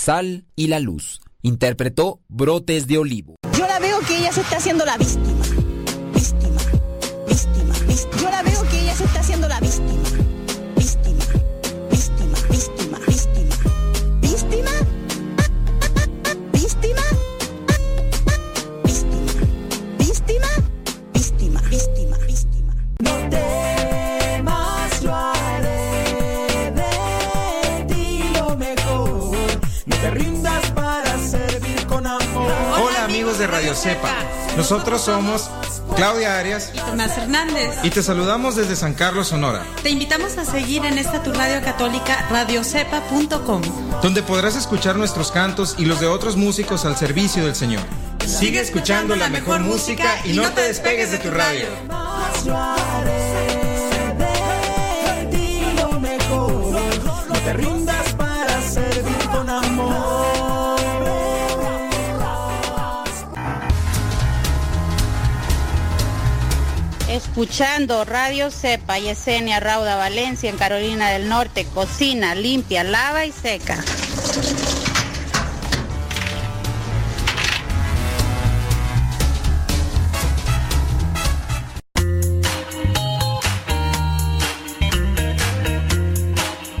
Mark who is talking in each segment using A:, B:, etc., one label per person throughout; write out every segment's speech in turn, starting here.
A: sal y la luz. Interpretó Brotes de Olivo.
B: Yo la veo que ella se está haciendo la víctima. Víctima, víctima. Yo la veo que ella se está haciendo la víctima.
C: Cepa. Nosotros somos Claudia Arias
D: y Tomás Hernández.
C: y te saludamos desde San Carlos, Sonora,
D: Te invitamos a seguir en esta tu radio católica radiocepa.com.
C: donde podrás escuchar nuestros cantos y los de otros músicos al servicio del Señor. Sigue escuchando la mejor música y no te despegues de tu radio.
E: Escuchando Radio Cepa, Yesenia Rauda Valencia en Carolina del Norte, cocina limpia, lava y seca.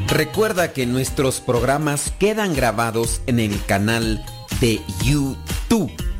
A: Recuerda que nuestros programas quedan grabados en el canal de YouTube.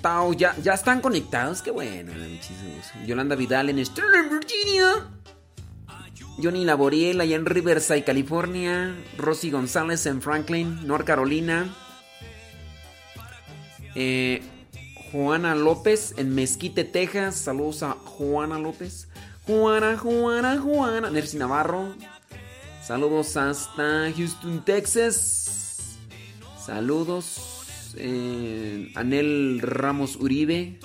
A: Porro conectado. Ya, están conectados. Qué bueno. Yolanda Vidal en Sterling, Virginia. Johnny Laboriel allá en Riverside, California. Rosy González en Franklin, North Carolina. Eh, Juana López en Mezquite, Texas. Saludos a Juana López. Juana, Juana, Juana. Nercy Navarro. Saludos hasta Houston, Texas. Saludos. Eh, Anel Ramos Uribe.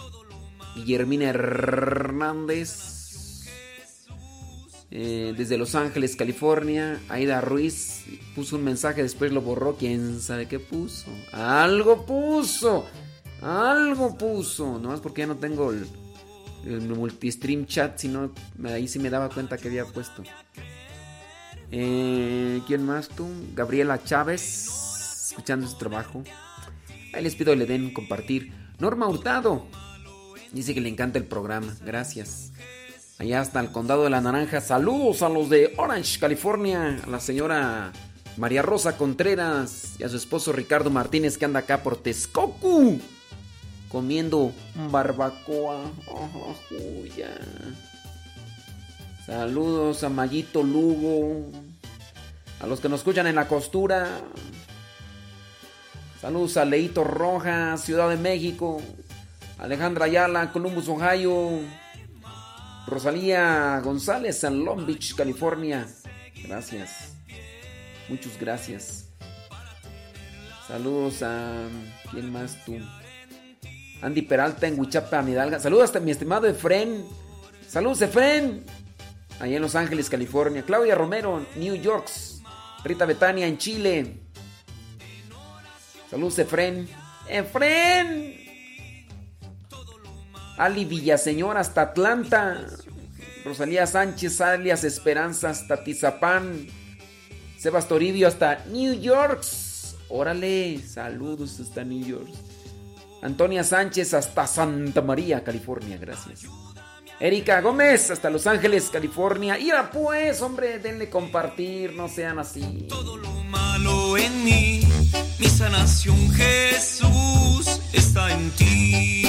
A: Guillermina Hernández. Eh, desde Los Ángeles, California. Aida Ruiz puso un mensaje, después lo borró. ¿Quién sabe qué puso? Algo puso. Algo puso. Nomás porque ya no tengo el, el multistream chat. Sino ahí sí me daba cuenta que había puesto. Eh, ¿Quién más tú? Gabriela Chávez. Escuchando su trabajo. Ahí les pido que le den compartir. Norma Hurtado. Dice que le encanta el programa. Gracias. Allá hasta el condado de la Naranja. Saludos a los de Orange, California. A la señora María Rosa Contreras y a su esposo Ricardo Martínez que anda acá por Texcoco. Comiendo barbacoa. Saludos a Mayito Lugo. A los que nos escuchan en la costura. Saludos a Leito Rojas, Ciudad de México. Alejandra Ayala, Columbus, Ohio. Rosalía González, en Long Beach, California. Gracias. Muchas gracias. Saludos a. ¿Quién más tú? Andy Peralta en Huichapa, Hidalga. Saludos a mi estimado Efren. Saludos, Efren. Allá en Los Ángeles, California. Claudia Romero, New York. Rita Betania en Chile. Saludos, Efren. ¡Efren! Ali Villaseñor hasta Atlanta. Rosalía Sánchez, alias Esperanza hasta Tizapán. Sebas Toribio hasta New York. Órale, saludos hasta New York. Antonia Sánchez hasta Santa María, California, gracias. Erika Gómez hasta Los Ángeles, California. Ira pues, hombre, denle compartir, no sean así.
F: Todo lo malo en mí, mi sanación Jesús está en ti.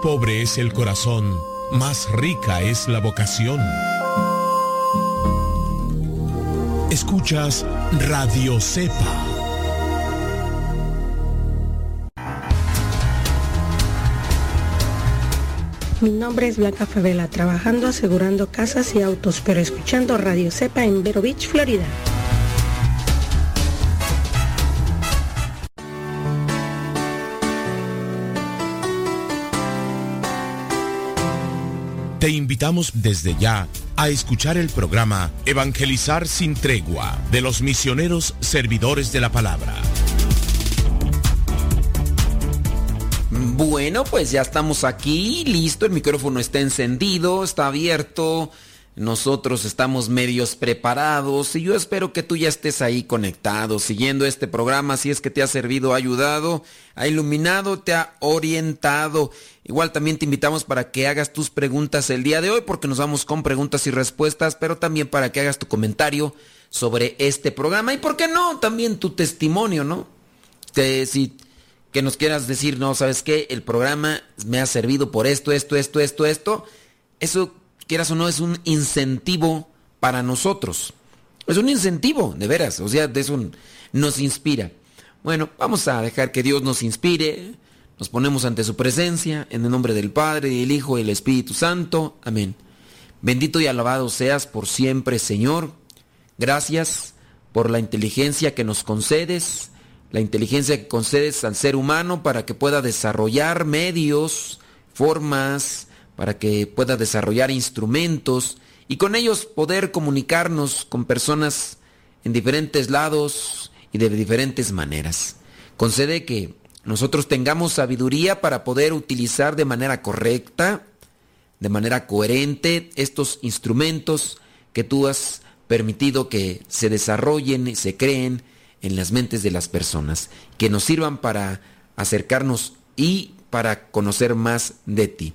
G: Pobre es el corazón, más rica es la vocación. Escuchas Radio Cepa.
H: Mi nombre es Blanca Favela, trabajando asegurando casas y autos, pero escuchando Radio Cepa en Vero Beach, Florida.
G: Te invitamos desde ya a escuchar el programa Evangelizar sin tregua de los misioneros servidores de la palabra.
A: Bueno, pues ya estamos aquí, listo, el micrófono está encendido, está abierto, nosotros estamos medios preparados y yo espero que tú ya estés ahí conectado, siguiendo este programa, si es que te ha servido, ha ayudado, ha iluminado, te ha orientado. Igual también te invitamos para que hagas tus preguntas el día de hoy, porque nos vamos con preguntas y respuestas, pero también para que hagas tu comentario sobre este programa y, ¿por qué no? También tu testimonio, ¿no? Que si que nos quieras decir, no, ¿sabes qué? El programa me ha servido por esto, esto, esto, esto, esto. Eso, quieras o no, es un incentivo para nosotros. Es un incentivo, de veras. O sea, es un, nos inspira. Bueno, vamos a dejar que Dios nos inspire. Nos ponemos ante su presencia, en el nombre del Padre, del Hijo y del Espíritu Santo. Amén. Bendito y alabado seas por siempre, Señor. Gracias por la inteligencia que nos concedes, la inteligencia que concedes al ser humano para que pueda desarrollar medios, formas, para que pueda desarrollar instrumentos y con ellos poder comunicarnos con personas en diferentes lados y de diferentes maneras. Concede que nosotros tengamos sabiduría para poder utilizar de manera correcta, de manera coherente estos instrumentos que tú has permitido que se desarrollen y se creen en las mentes de las personas, que nos sirvan para acercarnos y para conocer más de ti.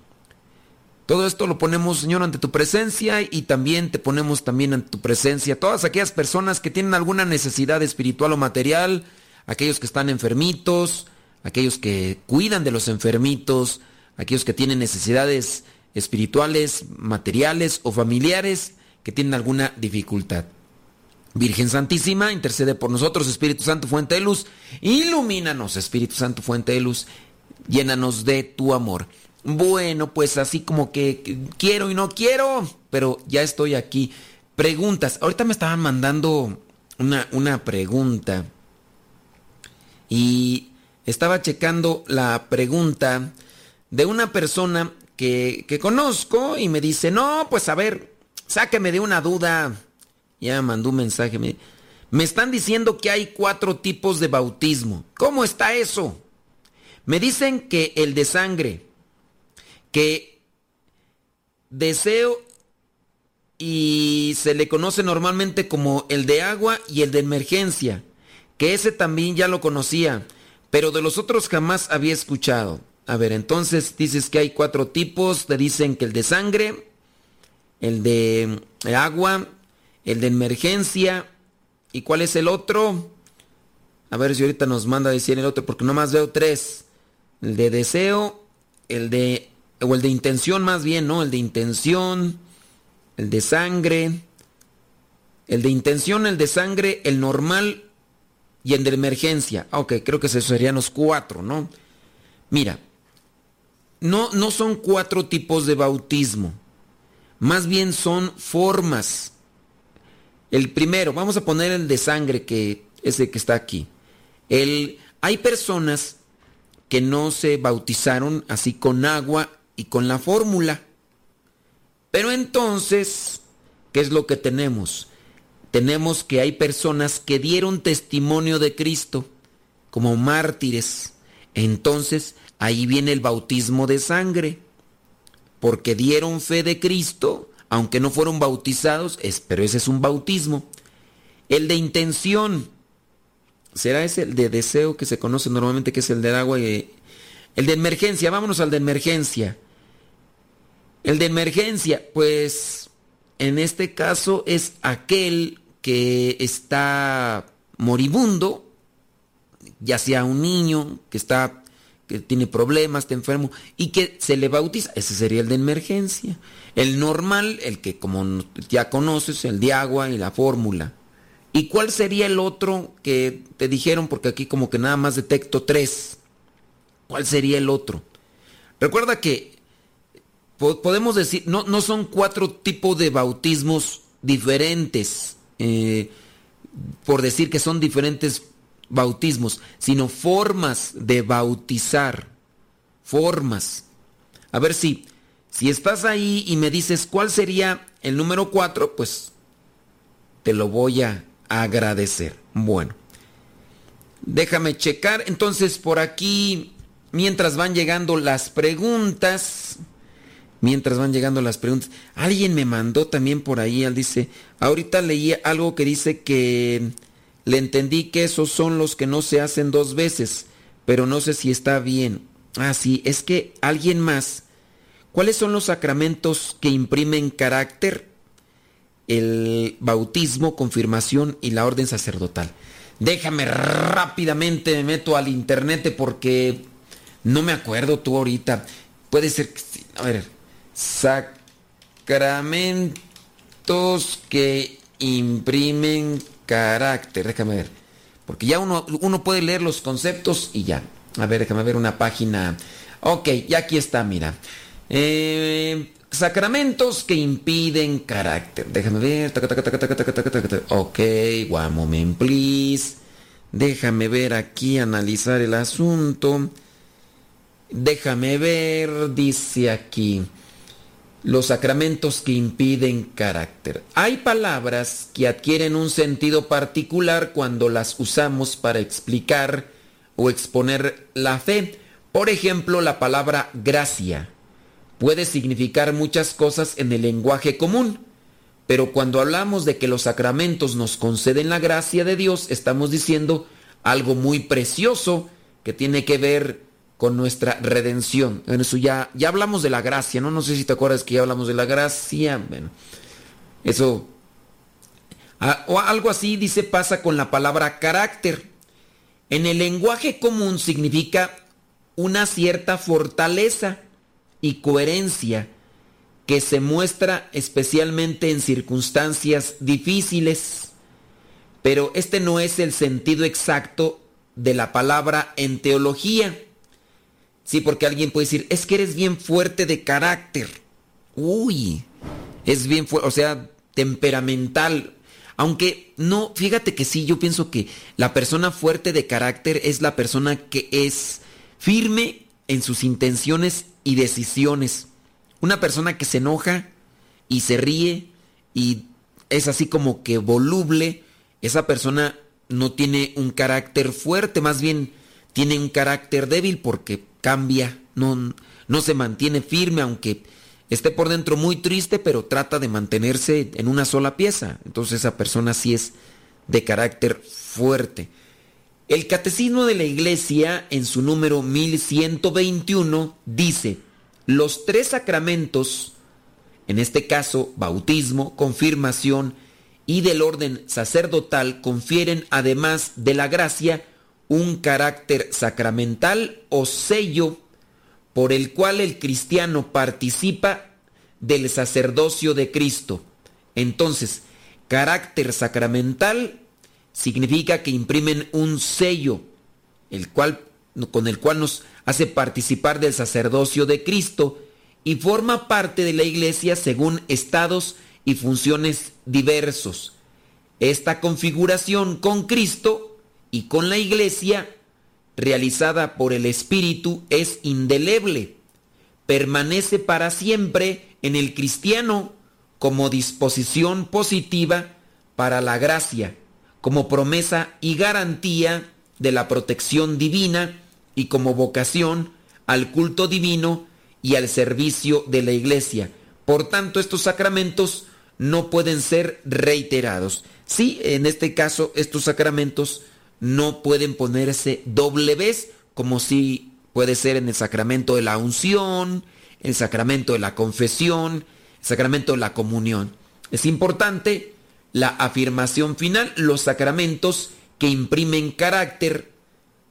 A: Todo esto lo ponemos, Señor, ante tu presencia y también te ponemos también ante tu presencia todas aquellas personas que tienen alguna necesidad espiritual o material, aquellos que están enfermitos, aquellos que cuidan de los enfermitos, aquellos que tienen necesidades espirituales, materiales o familiares que tienen alguna dificultad. Virgen Santísima, intercede por nosotros, Espíritu Santo, fuente de luz, ilumínanos, Espíritu Santo, fuente de luz, llénanos de tu amor. Bueno, pues así como que quiero y no quiero, pero ya estoy aquí. Preguntas. Ahorita me estaban mandando una, una pregunta. Y estaba checando la pregunta de una persona que, que conozco y me dice, no, pues a ver, sáqueme de una duda. Ya mandó un mensaje. Me, me están diciendo que hay cuatro tipos de bautismo. ¿Cómo está eso? Me dicen que el de sangre, que deseo y se le conoce normalmente como el de agua y el de emergencia, que ese también ya lo conocía, pero de los otros jamás había escuchado. A ver, entonces dices que hay cuatro tipos, te dicen que el de sangre, el de agua, el de emergencia, ¿y cuál es el otro? A ver si ahorita nos manda a decir el otro, porque nomás veo tres. El de deseo, el de o el de intención más bien, ¿no? El de intención, el de sangre, el de intención, el de sangre, el normal y el de emergencia. Ah, ok, creo que serían los cuatro, ¿no? Mira, no, no son cuatro tipos de bautismo, más bien son formas. El primero, vamos a poner el de sangre, que es el que está aquí. El, hay personas que no se bautizaron así con agua y con la fórmula. Pero entonces, ¿qué es lo que tenemos? Tenemos que hay personas que dieron testimonio de Cristo como mártires. Entonces, ahí viene el bautismo de sangre. Porque dieron fe de Cristo, aunque no fueron bautizados, es, pero ese es un bautismo. El de intención, será ese el de deseo que se conoce normalmente, que es el del agua y el de emergencia. Vámonos al de emergencia. El de emergencia, pues en este caso es aquel que está moribundo, ya sea un niño que está que tiene problemas, está enfermo y que se le bautiza, ese sería el de emergencia. El normal, el que como ya conoces, el de agua y la fórmula. ¿Y cuál sería el otro que te dijeron? Porque aquí como que nada más detecto tres. ¿Cuál sería el otro? Recuerda que podemos decir, no, no son cuatro tipos de bautismos diferentes, eh, por decir que son diferentes bautismos, sino formas de bautizar, formas. A ver si, si estás ahí y me dices cuál sería el número cuatro, pues te lo voy a agradecer. Bueno, déjame checar entonces por aquí, mientras van llegando las preguntas mientras van llegando las preguntas. Alguien me mandó también por ahí, él dice, ahorita leí algo que dice que le entendí que esos son los que no se hacen dos veces, pero no sé si está bien. Ah, sí, es que alguien más. ¿Cuáles son los sacramentos que imprimen carácter? El bautismo, confirmación y la orden sacerdotal. Déjame rápidamente, me meto al internet porque no me acuerdo tú ahorita. Puede ser que... A ver, Sacramentos que imprimen carácter. Déjame ver. Porque ya uno, uno puede leer los conceptos y ya. A ver, déjame ver una página. Ok, ya aquí está, mira. Eh, Sacramentos que impiden carácter. Déjame ver. Ok, one moment, please. Déjame ver aquí, analizar el asunto. Déjame ver, dice aquí. Los sacramentos que impiden carácter. Hay palabras que adquieren un sentido particular cuando las usamos para explicar o exponer la fe. Por ejemplo, la palabra gracia puede significar muchas cosas en el lenguaje común, pero cuando hablamos de que los sacramentos nos conceden la gracia de Dios, estamos diciendo algo muy precioso que tiene que ver con nuestra redención. En eso ya, ya hablamos de la gracia, ¿no? No sé si te acuerdas que ya hablamos de la gracia. Bueno, eso... o algo así dice pasa con la palabra carácter. En el lenguaje común significa una cierta fortaleza y coherencia que se muestra especialmente en circunstancias difíciles. Pero este no es el sentido exacto de la palabra en teología. Sí, porque alguien puede decir, es que eres bien fuerte de carácter. Uy, es bien fuerte, o sea, temperamental. Aunque no, fíjate que sí, yo pienso que la persona fuerte de carácter es la persona que es firme en sus intenciones y decisiones. Una persona que se enoja y se ríe y es así como que voluble, esa persona no tiene un carácter fuerte, más bien tiene un carácter débil porque cambia, no, no se mantiene firme, aunque esté por dentro muy triste, pero trata de mantenerse en una sola pieza. Entonces esa persona sí es de carácter fuerte. El Catecismo de la Iglesia, en su número 1121, dice, los tres sacramentos, en este caso bautismo, confirmación y del orden sacerdotal, confieren además de la gracia un carácter sacramental o sello por el cual el cristiano participa del sacerdocio de Cristo. Entonces, carácter sacramental significa que imprimen un sello, el cual, con el cual nos hace participar del sacerdocio de Cristo y forma parte de la iglesia según estados y funciones diversos. Esta configuración con Cristo y con la iglesia, realizada por el Espíritu, es indeleble. Permanece para siempre en el cristiano como disposición positiva para la gracia como promesa y garantía de la protección divina y como vocación al culto divino y al servicio de la iglesia. Por tanto, estos sacramentos no pueden ser reiterados. Sí, en este caso, estos sacramentos no pueden ponerse doble vez, como si puede ser en el sacramento de la unción, el sacramento de la confesión, el sacramento de la comunión. Es importante la afirmación final, los sacramentos que imprimen carácter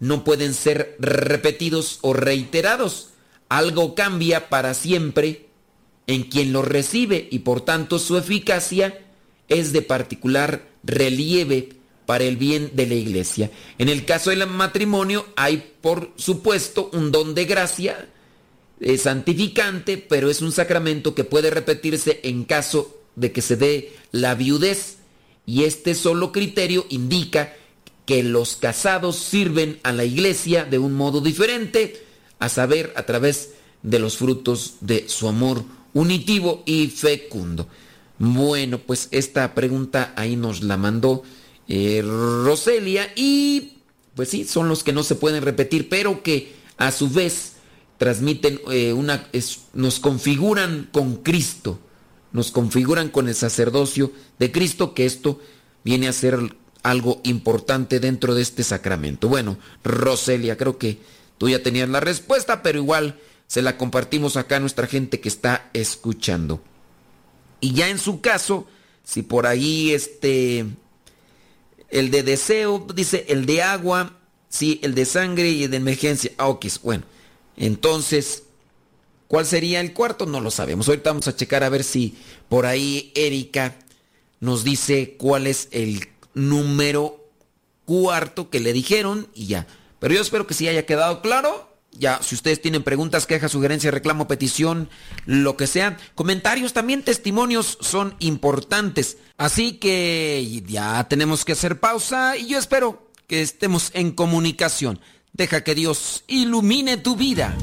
A: no pueden ser repetidos o reiterados. Algo cambia para siempre en quien los recibe y por tanto su eficacia es de particular relieve para el bien de la iglesia. En el caso del matrimonio hay por supuesto un don de gracia eh, santificante, pero es un sacramento que puede repetirse en caso de que se dé la viudez y este solo criterio indica que los casados sirven a la iglesia de un modo diferente, a saber, a través de los frutos de su amor unitivo y fecundo. Bueno, pues esta pregunta ahí nos la mandó eh, Roselia y pues sí, son los que no se pueden repetir, pero que a su vez transmiten eh, una, nos configuran con Cristo nos configuran con el sacerdocio de Cristo, que esto viene a ser algo importante dentro de este sacramento. Bueno, Roselia, creo que tú ya tenías la respuesta, pero igual se la compartimos acá a nuestra gente que está escuchando. Y ya en su caso, si por ahí este, el de deseo, dice el de agua, sí, el de sangre y el de emergencia. Ah, ok, bueno. Entonces, ¿Cuál sería el cuarto? No lo sabemos. Ahorita vamos a checar a ver si por ahí Erika nos dice cuál es el número cuarto que le dijeron y ya. Pero yo espero que sí haya quedado claro. Ya, si ustedes tienen preguntas, quejas, sugerencias, reclamo, petición, lo que sea, comentarios, también testimonios son importantes. Así que ya tenemos que hacer pausa y yo espero que estemos en comunicación. Deja que Dios ilumine tu vida.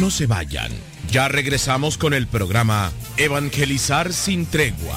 G: No se vayan. Ya regresamos con el programa Evangelizar sin tregua.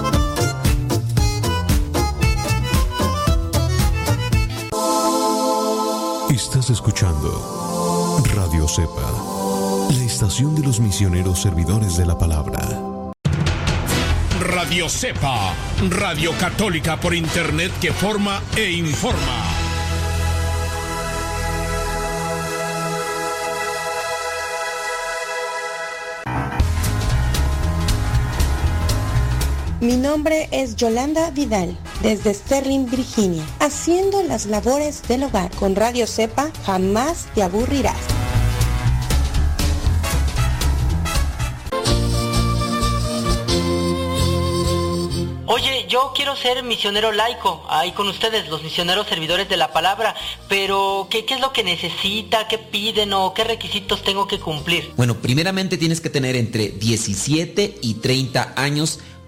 I: Estás escuchando Radio Cepa, la estación de los misioneros servidores de la palabra.
G: Radio Cepa, Radio Católica por Internet que forma e informa.
H: Mi nombre es Yolanda Vidal, desde Sterling, Virginia, haciendo las labores del hogar. Con Radio Cepa jamás te aburrirás.
J: Oye, yo quiero ser misionero laico, ahí con ustedes, los misioneros servidores de la palabra, pero ¿qué, qué es lo que necesita? ¿Qué piden o qué requisitos tengo que cumplir?
A: Bueno, primeramente tienes que tener entre 17 y 30 años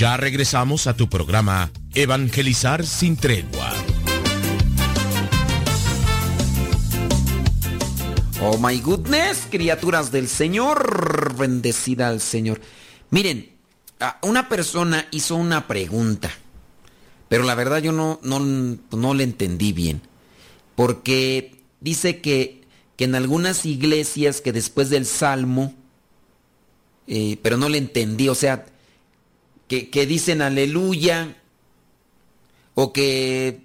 G: Ya regresamos a tu programa Evangelizar sin tregua.
A: Oh my goodness, criaturas del Señor, bendecida al Señor. Miren, una persona hizo una pregunta, pero la verdad yo no, no, no le entendí bien, porque dice que, que en algunas iglesias que después del Salmo, eh, pero no le entendí, o sea, que, que dicen aleluya, o que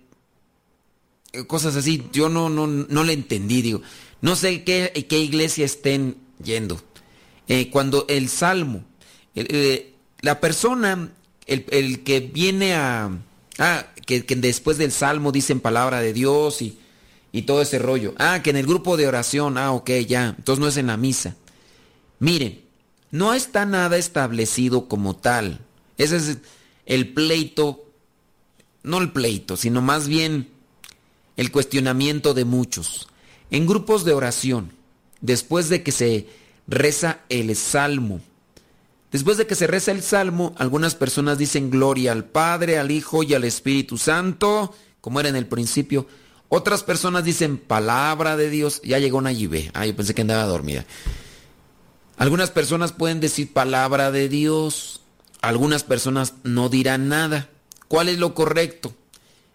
A: cosas así, yo no, no, no le entendí, digo. No sé qué, qué iglesia estén yendo. Eh, cuando el salmo, eh, la persona, el, el, que viene a... Ah, que, que, después del salmo dicen palabra de Dios y, y todo ese rollo. Ah, que en el grupo de oración, ah, ok, ya. Entonces no es en la misa. Miren, no está nada establecido como tal. Ese es el pleito, no el pleito, sino más bien el cuestionamiento de muchos. En grupos de oración, después de que se reza el salmo, después de que se reza el salmo, algunas personas dicen gloria al Padre, al Hijo y al Espíritu Santo, como era en el principio. Otras personas dicen palabra de Dios. Ya llegó ve. Ah, yo pensé que andaba dormida. Algunas personas pueden decir palabra de Dios. Algunas personas no dirán nada. ¿Cuál es lo correcto?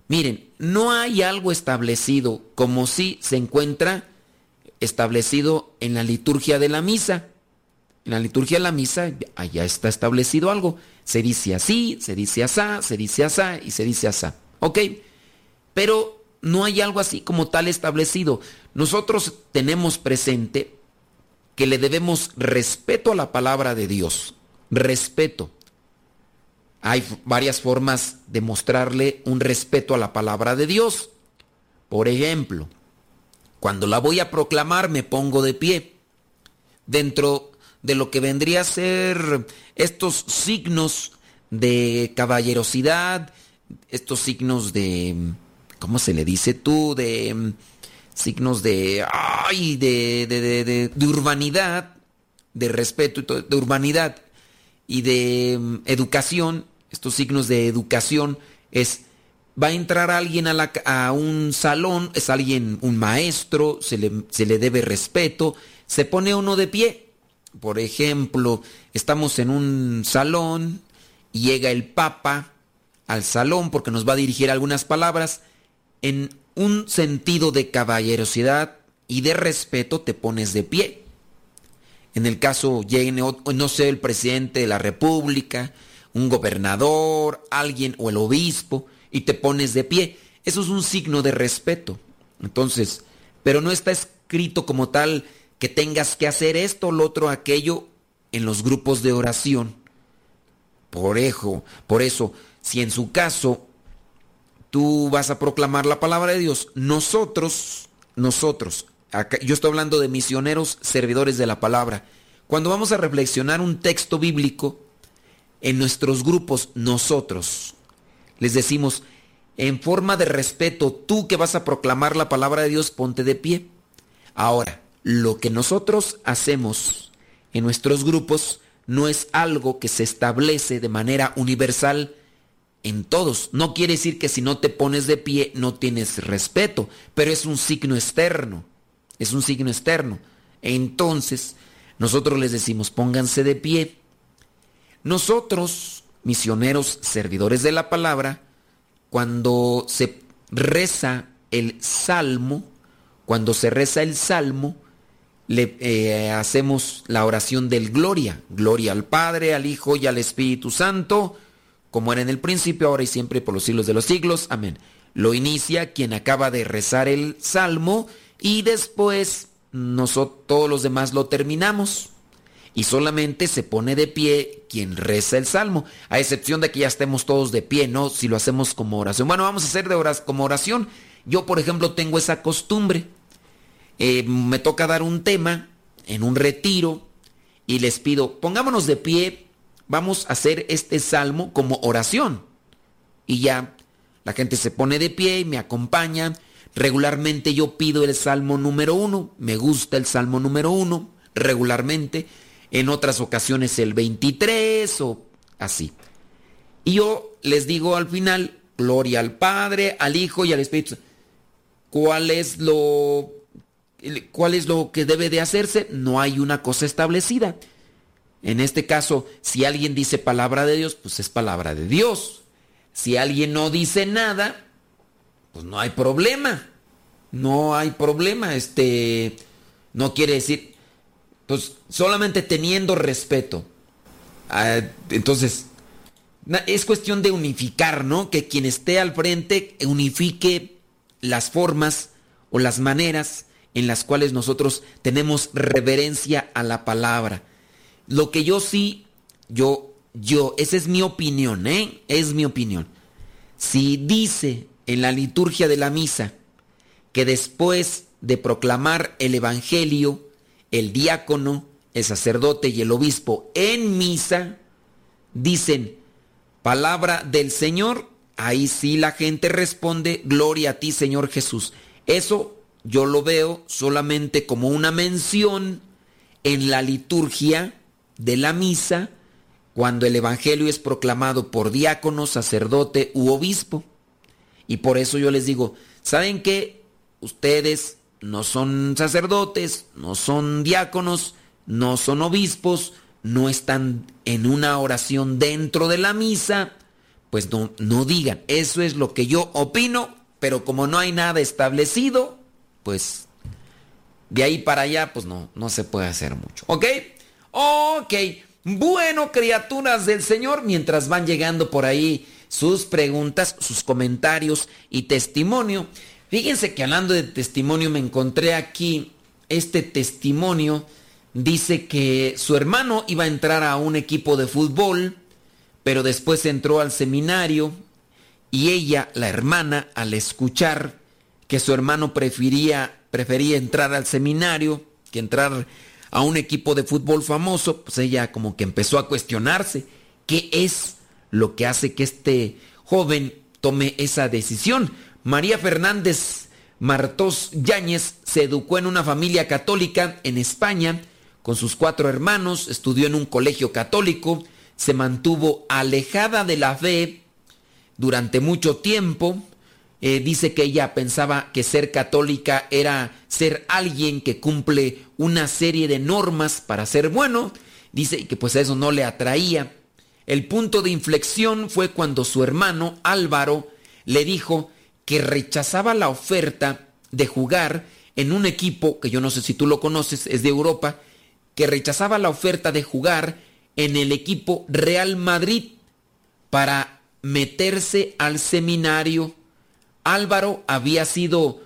A: Miren, no hay algo establecido como si se encuentra establecido en la liturgia de la misa. En la liturgia de la misa allá está establecido algo. Se dice así, se dice asá, se dice asá y se dice asá. ¿Ok? Pero no hay algo así como tal establecido. Nosotros tenemos presente que le debemos respeto a la palabra de Dios. Respeto. Hay varias formas de mostrarle un respeto a la palabra de Dios. Por ejemplo, cuando la voy a proclamar me pongo de pie. Dentro de lo que vendría a ser estos signos de caballerosidad, estos signos de, ¿cómo se le dice tú? De signos de, ay, de, de, de, urbanidad, de respeto, de urbanidad y de mm, educación, estos signos de educación es, va a entrar alguien a, la, a un salón, es alguien, un maestro, se le, se le debe respeto, se pone uno de pie. Por ejemplo, estamos en un salón, llega el Papa al salón porque nos va a dirigir algunas palabras, en un sentido de caballerosidad y de respeto te pones de pie. En el caso llegue, no sé, el presidente de la República, un gobernador, alguien o el obispo, y te pones de pie. Eso es un signo de respeto. Entonces, pero no está escrito como tal que tengas que hacer esto, lo otro, aquello en los grupos de oración. Por eso, por eso, si en su caso tú vas a proclamar la palabra de Dios, nosotros, nosotros, yo estoy hablando de misioneros servidores de la palabra, cuando vamos a reflexionar un texto bíblico, en nuestros grupos, nosotros, les decimos, en forma de respeto, tú que vas a proclamar la palabra de Dios, ponte de pie. Ahora, lo que nosotros hacemos en nuestros grupos no es algo que se establece de manera universal en todos. No quiere decir que si no te pones de pie no tienes respeto, pero es un signo externo. Es un signo externo. Entonces, nosotros les decimos, pónganse de pie. Nosotros, misioneros, servidores de la palabra, cuando se reza el salmo, cuando se reza el salmo, le eh, hacemos la oración del gloria. Gloria al Padre, al Hijo y al Espíritu Santo como era en el principio, ahora y siempre, por los siglos de los siglos. Amén. Lo inicia quien acaba de rezar el salmo y después nosotros todos los demás lo terminamos. Y solamente se pone de pie quien reza el salmo, a excepción de que ya estemos todos de pie, ¿no? Si lo hacemos como oración. Bueno, vamos a hacer de horas como oración. Yo, por ejemplo, tengo esa costumbre. Eh, me toca dar un tema en un retiro y les pido, pongámonos de pie vamos a hacer este salmo como oración. Y ya la gente se pone de pie y me acompaña. Regularmente yo pido el salmo número uno, me gusta el salmo número uno, regularmente. En otras ocasiones el 23 o así. Y yo les digo al final, gloria al Padre, al Hijo y al Espíritu. ¿Cuál es lo cuál es lo que debe de hacerse? No hay una cosa establecida. En este caso, si alguien dice palabra de Dios, pues es palabra de Dios. Si alguien no dice nada, pues no hay problema. No hay problema. Este no quiere decir pues solamente teniendo respeto. Ah, entonces, es cuestión de unificar, ¿no? Que quien esté al frente unifique las formas o las maneras en las cuales nosotros tenemos reverencia a la palabra. Lo que yo sí, yo, yo, esa es mi opinión, ¿eh? Es mi opinión. Si dice en la liturgia de la misa que después de proclamar el Evangelio, el diácono, el sacerdote y el obispo en misa dicen palabra del Señor, ahí sí la gente responde, gloria a ti Señor Jesús. Eso yo lo veo solamente como una mención en la liturgia de la misa cuando el Evangelio es proclamado por diácono, sacerdote u obispo. Y por eso yo les digo, ¿saben qué? Ustedes no son sacerdotes, no son diáconos, no son obispos, no están en una oración dentro de la misa, pues no, no digan, eso es lo que yo opino, pero como no hay nada establecido, pues de ahí para allá, pues no, no se puede hacer mucho. ¿Ok? Ok, bueno, criaturas del Señor, mientras van llegando por ahí sus preguntas, sus comentarios y testimonio. Fíjense que hablando de testimonio me encontré aquí este testimonio. Dice que su hermano iba a entrar a un equipo de fútbol, pero después entró al seminario y ella, la hermana, al escuchar que su hermano prefería, prefería entrar al seminario que entrar a un equipo de fútbol famoso, pues ella como que empezó a cuestionarse qué es lo que hace que este joven tome esa decisión. María Fernández Martos Yáñez se educó en una familia católica en España con sus cuatro hermanos, estudió en un colegio católico, se mantuvo alejada de la fe durante mucho tiempo. Eh, dice que ella pensaba que ser católica era ser alguien que cumple una serie de normas para ser bueno. Dice que pues eso no le atraía. El punto de inflexión fue cuando su hermano Álvaro le dijo que rechazaba la oferta de jugar en un equipo, que yo no sé si tú lo conoces, es de Europa, que rechazaba la oferta de jugar en el equipo Real Madrid para meterse al seminario. Álvaro había sido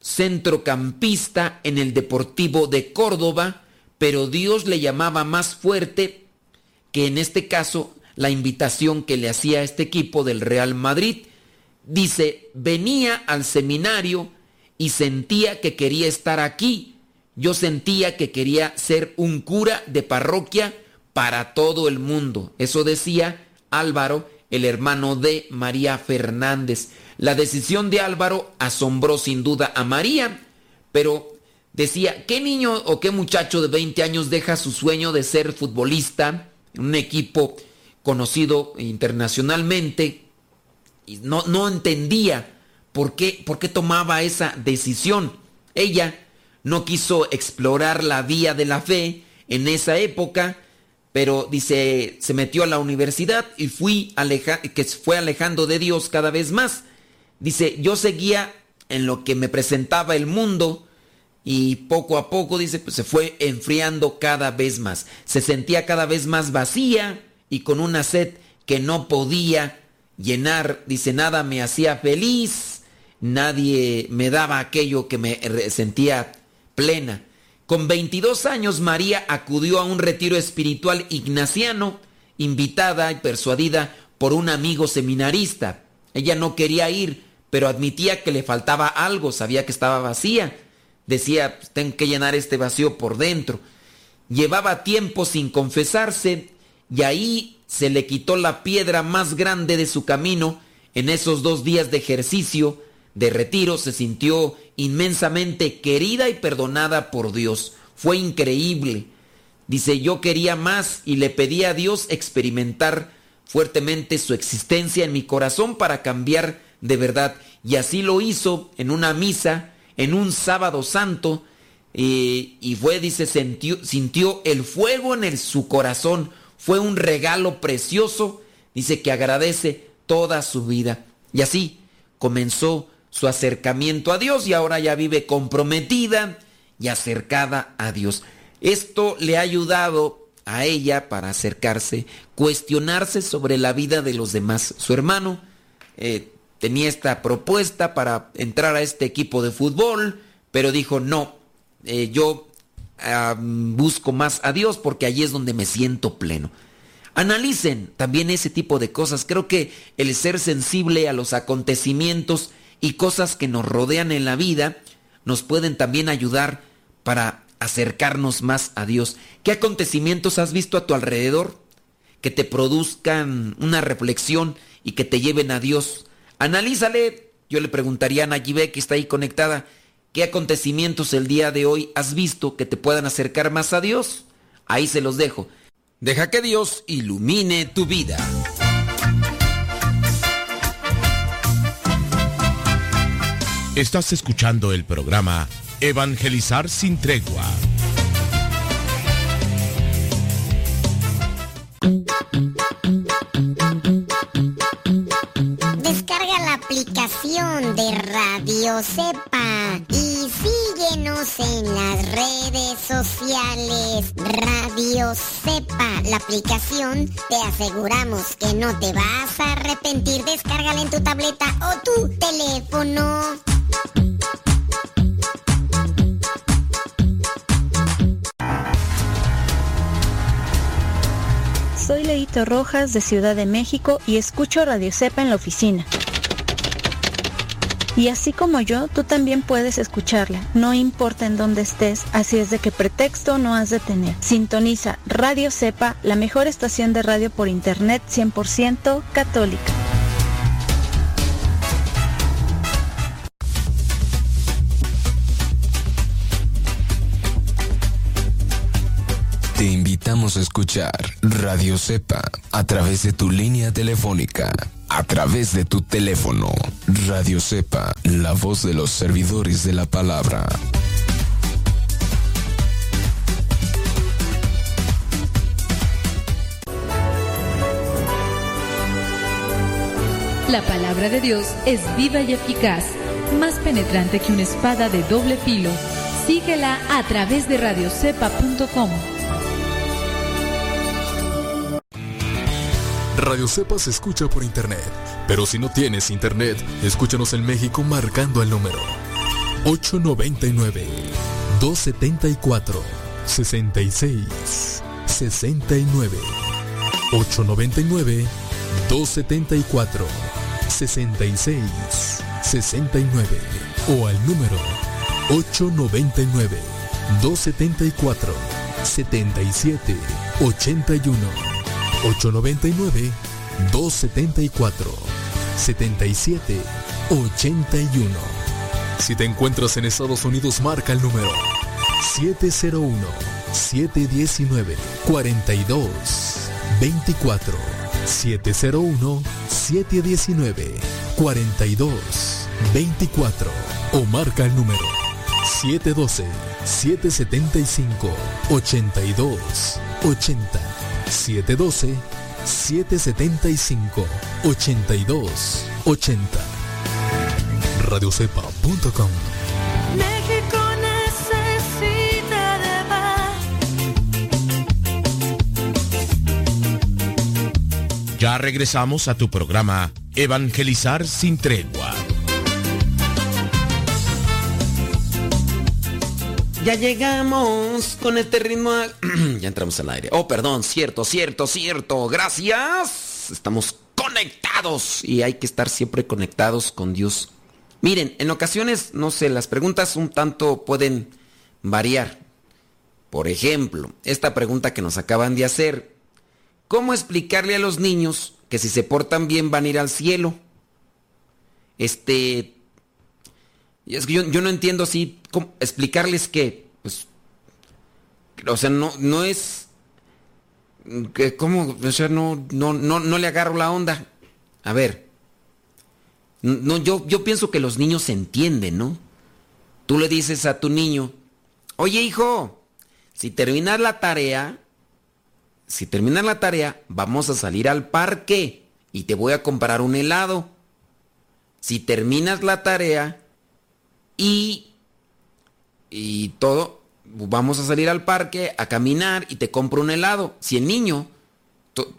A: centrocampista en el Deportivo de Córdoba, pero Dios le llamaba más fuerte que en este caso la invitación que le hacía a este equipo del Real Madrid. Dice, venía al seminario y sentía que quería estar aquí. Yo sentía que quería ser un cura de parroquia para todo el mundo. Eso decía Álvaro, el hermano de María Fernández. La decisión de Álvaro asombró sin duda a María, pero decía, ¿qué niño o qué muchacho de 20 años deja su sueño de ser futbolista un equipo conocido internacionalmente? Y no, no entendía por qué, por qué tomaba esa decisión. Ella no quiso explorar la vía de la fe en esa época, pero dice, se metió a la universidad y fui aleja que fue alejando de Dios cada vez más. Dice, yo seguía en lo que me presentaba el mundo y poco a poco, dice, pues se fue enfriando cada vez más. Se sentía cada vez más vacía y con una sed que no podía llenar. Dice, nada me hacía feliz, nadie me daba aquello que me sentía plena. Con 22 años María acudió a un retiro espiritual ignaciano, invitada y persuadida por un amigo seminarista. Ella no quería ir, pero admitía que le faltaba algo, sabía que estaba vacía. Decía, pues, tengo que llenar este vacío por dentro. Llevaba tiempo sin confesarse y ahí se le quitó la piedra más grande de su camino en esos dos días de ejercicio, de retiro, se sintió inmensamente querida y perdonada por Dios. Fue increíble. Dice, yo quería más y le pedí a Dios experimentar fuertemente su existencia en mi corazón para cambiar de verdad. Y así lo hizo en una misa, en un sábado santo, y, y fue, dice, sintió, el fuego en su corazón. Fue un regalo precioso, dice que agradece toda su vida. Y así comenzó su acercamiento a Dios y ahora ya vive comprometida y acercada a Dios. Esto le ha ayudado a ella para acercarse, cuestionarse sobre la vida de los demás. Su hermano eh, tenía esta propuesta para entrar a este equipo de fútbol, pero dijo, no, eh, yo busco más a Dios porque allí es donde me siento pleno. Analicen también ese tipo de cosas. Creo que el ser sensible a los acontecimientos y cosas que nos rodean en la vida nos pueden también ayudar para acercarnos más a Dios. ¿Qué acontecimientos has visto a tu alrededor que te produzcan una reflexión y que te lleven a Dios? Analízale. Yo le preguntaría a Nayibé, que está ahí conectada, ¿qué acontecimientos el día de hoy has visto que te puedan acercar más a Dios? Ahí se los dejo. Deja que Dios ilumine tu vida.
G: Estás escuchando el programa Evangelizar sin tregua.
K: Descarga la aplicación de Radio Cepa y síguenos en las redes sociales. Radio Cepa, la aplicación, te aseguramos que no te vas a arrepentir. Descárgala en tu tableta o tu teléfono.
L: Soy Leito Rojas de Ciudad de México y escucho Radio Cepa en la oficina.
H: Y así como yo, tú también puedes escucharla, no importa en dónde estés, así es de que pretexto no has de tener. Sintoniza Radio Cepa, la mejor estación de radio por internet 100% católica.
L: Te invitamos a escuchar Radio Cepa a través de tu línea telefónica, a través de tu teléfono. Radio Cepa, la voz de los servidores de la palabra.
M: La palabra de Dios es viva y eficaz, más penetrante que una espada de doble filo. Síguela a través de radiocepa.com.
N: Radio Cepa se escucha por internet, pero si no tienes internet, escúchanos en México marcando el número 899 274 66 69 899 274 66 69 o al número 899 274 77 81 899 274 77 81 Si te encuentras en Estados Unidos, marca el número 701 719 42 24 701 719 42 24 o marca el número 712 775 82 80 712 775 82 80 radiocepa.com
O: México necesita de paz.
G: Ya regresamos a tu programa Evangelizar sin tregua.
A: Ya llegamos con este ritmo. ya entramos al aire. Oh, perdón, cierto, cierto, cierto. Gracias. Estamos conectados y hay que estar siempre conectados con Dios. Miren, en ocasiones, no sé, las preguntas un tanto pueden variar. Por ejemplo, esta pregunta que nos acaban de hacer. ¿Cómo explicarle a los niños que si se portan bien van a ir al cielo? Este, y es que yo, yo no entiendo así, explicarles que, pues, o sea, no, no es, que, ¿cómo? O sea, no, no, no, no le agarro la onda. A ver, no, yo, yo pienso que los niños se entienden, ¿no? Tú le dices a tu niño, oye hijo, si terminas la tarea, si terminas la tarea, vamos a salir al parque y te voy a comprar un helado. Si terminas la tarea, y, y todo, vamos a salir al parque a caminar y te compro un helado. Si el niño,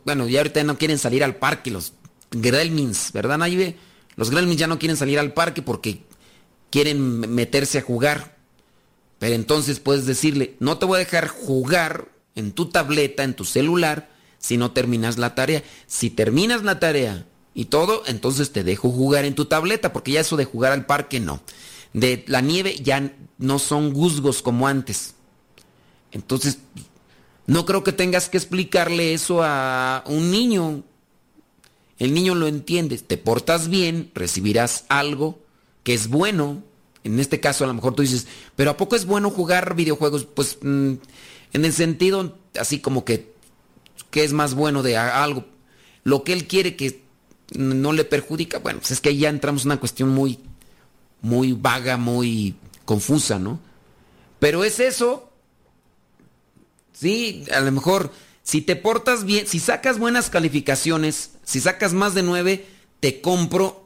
A: bueno, ya ahorita no quieren salir al parque los gremlins, ¿verdad, Naive? Los gremlins ya no quieren salir al parque porque quieren meterse a jugar. Pero entonces puedes decirle, no te voy a dejar jugar en tu tableta, en tu celular, si no terminas la tarea. Si terminas la tarea y todo, entonces te dejo jugar en tu tableta, porque ya eso de jugar al parque no de la nieve ya no son guzgos como antes. Entonces, no creo que tengas que explicarle eso a un niño. El niño lo entiende. Te portas bien, recibirás algo que es bueno. En este caso, a lo mejor tú dices, pero ¿a poco es bueno jugar videojuegos? Pues mm, en el sentido así como que, que es más bueno de algo. Lo que él quiere que no le perjudica, bueno, pues es que ahí ya entramos en una cuestión muy muy vaga, muy confusa, ¿no? Pero es eso. Sí, a lo mejor si te portas bien, si sacas buenas calificaciones, si sacas más de nueve, te compro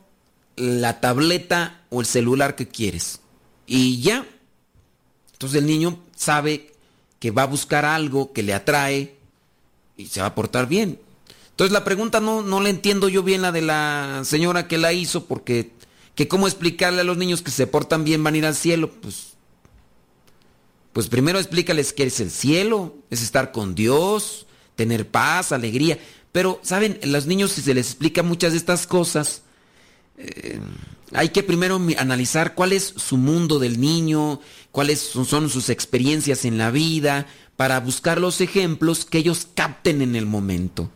A: la tableta o el celular que quieres. Y ya. Entonces el niño sabe que va a buscar algo que le atrae y se va a portar bien. Entonces la pregunta no, no le entiendo yo bien la de la señora que la hizo porque que cómo explicarle a los niños que se portan bien van a ir al cielo. Pues, pues primero explícales qué es el cielo, es estar con Dios, tener paz, alegría. Pero, ¿saben? Los niños si se les explica muchas de estas cosas, eh, hay que primero analizar cuál es su mundo del niño, cuáles son sus experiencias en la vida, para buscar los ejemplos que ellos capten en el momento.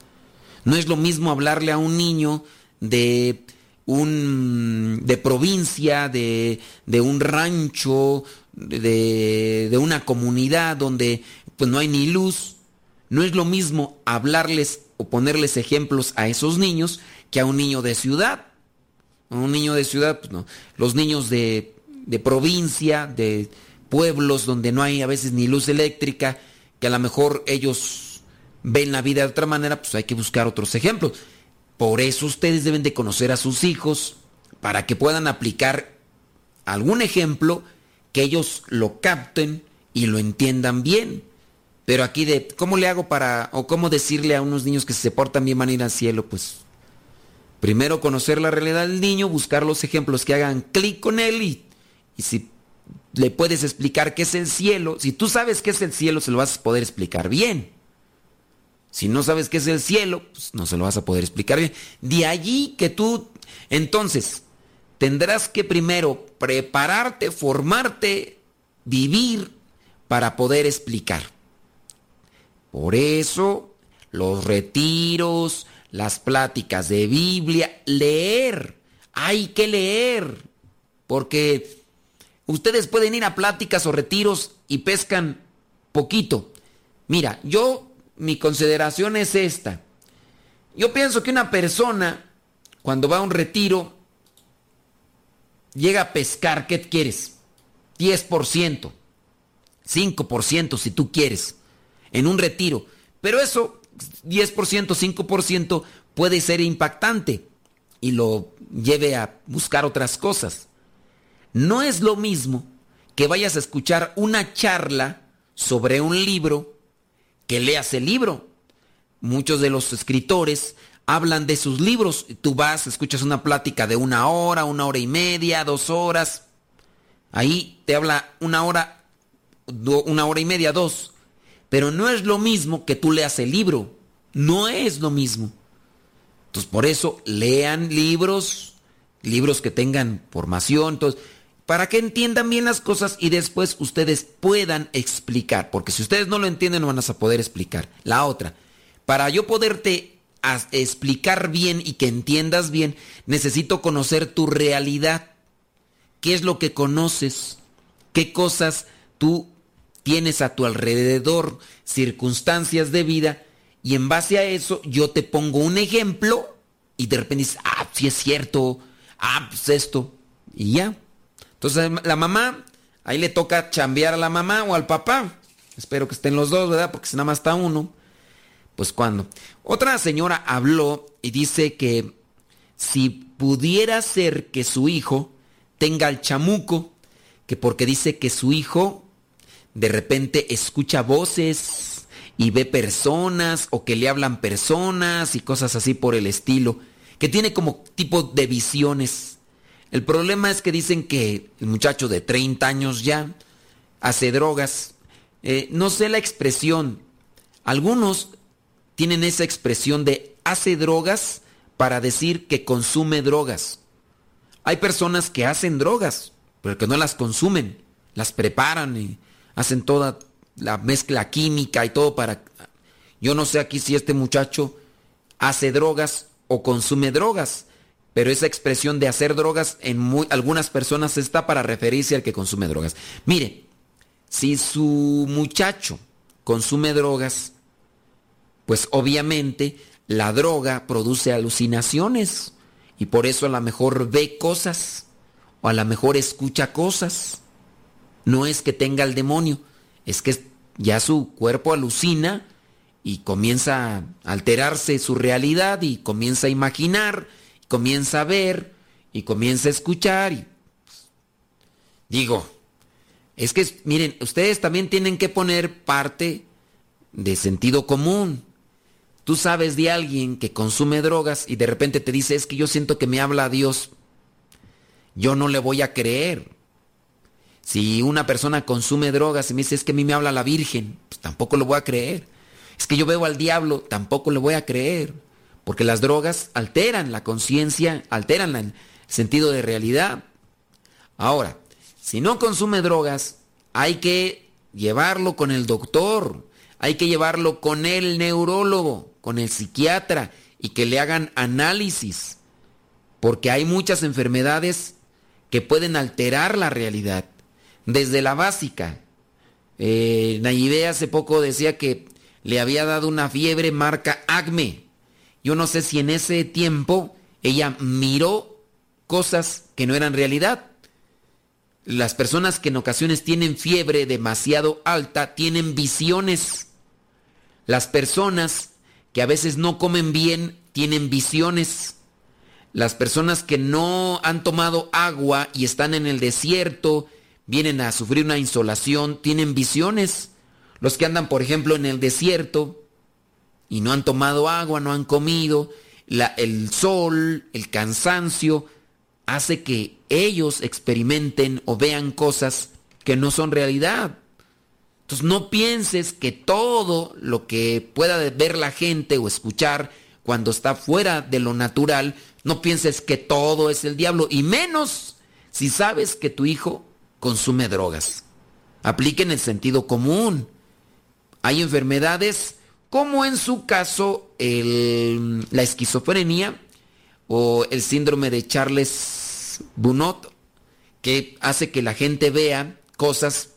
A: No es lo mismo hablarle a un niño de un de provincia, de, de un rancho, de, de una comunidad donde pues no hay ni luz. No es lo mismo hablarles o ponerles ejemplos a esos niños que a un niño de ciudad. A un niño de ciudad, pues no. Los niños de, de provincia, de pueblos donde no hay a veces ni luz eléctrica, que a lo mejor ellos ven la vida de otra manera, pues hay que buscar otros ejemplos. Por eso ustedes deben de conocer a sus hijos para que puedan aplicar algún ejemplo que ellos lo capten y lo entiendan bien. Pero aquí de cómo le hago para o cómo decirle a unos niños que se portan bien van a ir al cielo, pues primero conocer la realidad del niño, buscar los ejemplos que hagan clic con él y, y si le puedes explicar qué es el cielo, si tú sabes qué es el cielo, se lo vas a poder explicar bien. Si no sabes qué es el cielo, pues no se lo vas a poder explicar bien. De allí que tú, entonces, tendrás que primero prepararte, formarte, vivir para poder explicar. Por eso, los retiros, las pláticas de Biblia, leer. Hay que leer. Porque ustedes pueden ir a pláticas o retiros y pescan poquito. Mira, yo, mi consideración es esta. Yo pienso que una persona, cuando va a un retiro, llega a pescar, ¿qué quieres? 10%, 5% si tú quieres, en un retiro. Pero eso, 10%, 5% puede ser impactante y lo lleve a buscar otras cosas. No es lo mismo que vayas a escuchar una charla sobre un libro que leas el libro. Muchos de los escritores hablan de sus libros. Tú vas, escuchas una plática de una hora, una hora y media, dos horas. Ahí te habla una hora, una hora y media, dos. Pero no es lo mismo que tú leas el libro. No es lo mismo. Entonces, por eso lean libros, libros que tengan formación, entonces, para que entiendan bien las cosas y después ustedes puedan explicar. Porque si ustedes no lo entienden, no van a poder explicar. La otra, para yo poderte explicar bien y que entiendas bien, necesito conocer tu realidad. ¿Qué es lo que conoces? ¿Qué cosas tú tienes a tu alrededor? Circunstancias de vida. Y en base a eso yo te pongo un ejemplo y de repente dices, ah, sí es cierto, ah, pues esto. Y ya. Entonces la mamá, ahí le toca chambear a la mamá o al papá. Espero que estén los dos, ¿verdad? Porque si nada más está uno. Pues cuando. Otra señora habló y dice que si pudiera ser que su hijo tenga el chamuco, que porque dice que su hijo de repente escucha voces y ve personas o que le hablan personas y cosas así por el estilo, que tiene como tipo de visiones. El problema es que dicen que el muchacho de 30 años ya hace drogas. Eh, no sé la expresión. Algunos tienen esa expresión de hace drogas para decir que consume drogas. Hay personas que hacen drogas, pero que no las consumen, las preparan y hacen toda la mezcla química y todo para... Yo no sé aquí si este muchacho hace drogas o consume drogas, pero esa expresión de hacer drogas en muy, algunas personas está para referirse al que consume drogas. Mire, si su muchacho consume drogas, pues obviamente la droga produce alucinaciones y por eso a lo mejor ve cosas o a lo mejor escucha cosas. No es que tenga el demonio, es que ya su cuerpo alucina y comienza a alterarse su realidad y comienza a imaginar, comienza a ver y comienza a escuchar y pues, digo, es que miren, ustedes también tienen que poner parte de sentido común. Tú sabes de alguien que consume drogas y de repente te dice, es que yo siento que me habla Dios. Yo no le voy a creer. Si una persona consume drogas y me dice, es que a mí me habla la Virgen, pues tampoco lo voy a creer. Es que yo veo al diablo, tampoco le voy a creer. Porque las drogas alteran la conciencia, alteran la, sentido de realidad. Ahora, si no consume drogas, hay que llevarlo con el doctor, hay que llevarlo con el neurólogo, con el psiquiatra y que le hagan análisis, porque hay muchas enfermedades que pueden alterar la realidad, desde la básica. Eh, hace poco decía que le había dado una fiebre marca acme. Yo no sé si en ese tiempo ella miró cosas que no eran realidad. Las personas que en ocasiones tienen fiebre demasiado alta tienen visiones. Las personas que a veces no comen bien tienen visiones. Las personas que no han tomado agua y están en el desierto, vienen a sufrir una insolación, tienen visiones. Los que andan, por ejemplo, en el desierto y no han tomado agua, no han comido, el sol, el cansancio, hace que ellos experimenten o vean cosas que no son realidad. Entonces no pienses que todo lo que pueda ver la gente o escuchar cuando está fuera de lo natural, no pienses que todo es el diablo, y menos si sabes que tu hijo consume drogas. Apliquen el sentido común. Hay enfermedades como en su caso la esquizofrenia o el síndrome de Charles Bunot, que hace que la gente vea cosas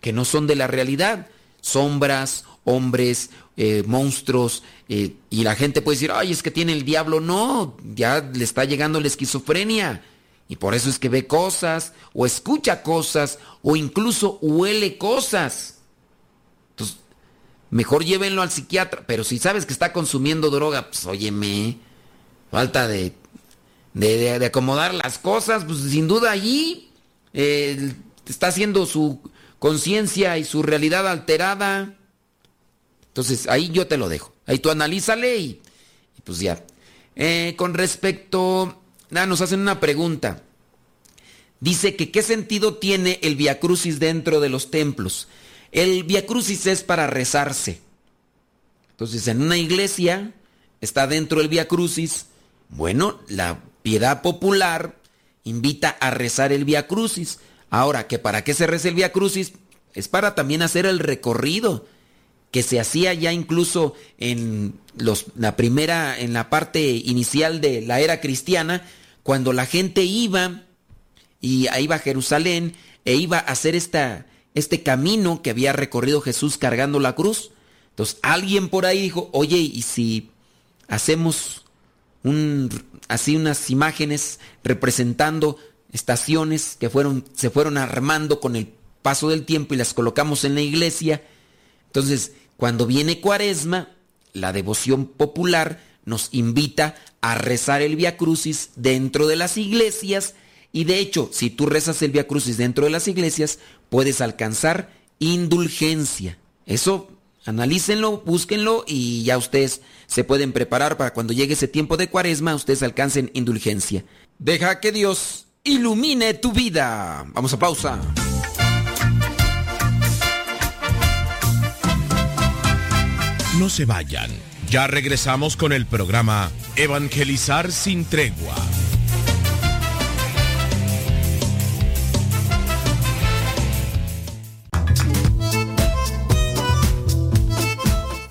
A: que no son de la realidad, sombras, hombres, eh, monstruos, eh, y la gente puede decir, ay, es que tiene el diablo. No, ya le está llegando la esquizofrenia. Y por eso es que ve cosas, o escucha cosas, o incluso huele cosas. Mejor llévenlo al psiquiatra. Pero si sabes que está consumiendo droga, pues óyeme, falta de, de, de acomodar las cosas, pues sin duda allí eh, está haciendo su conciencia y su realidad alterada. Entonces ahí yo te lo dejo. Ahí tú analízale y, y pues ya. Eh, con respecto, ah, nos hacen una pregunta. Dice que qué sentido tiene el Via Crucis dentro de los templos. El Via Crucis es para rezarse. Entonces en una iglesia está dentro el Via Crucis. Bueno, la piedad popular invita a rezar el Via Crucis. Ahora, que para qué se reza el Via Crucis es para también hacer el recorrido que se hacía ya incluso en la primera, en la parte inicial de la era cristiana, cuando la gente iba y iba a Jerusalén e iba a hacer esta, este camino que había recorrido Jesús cargando la cruz. Entonces alguien por ahí dijo, oye, ¿y si hacemos un, así unas imágenes representando estaciones que fueron, se fueron armando con el paso del tiempo y las colocamos en la iglesia? Entonces, cuando viene Cuaresma, la devoción popular nos invita a rezar el Via Crucis dentro de las iglesias y de hecho, si tú rezas el Via Crucis dentro de las iglesias, puedes alcanzar indulgencia. Eso analícenlo, búsquenlo y ya ustedes se pueden preparar para cuando llegue ese tiempo de Cuaresma, ustedes alcancen indulgencia. Deja que Dios ilumine tu vida. Vamos a pausa.
G: No se vayan. Ya regresamos con el programa Evangelizar sin tregua.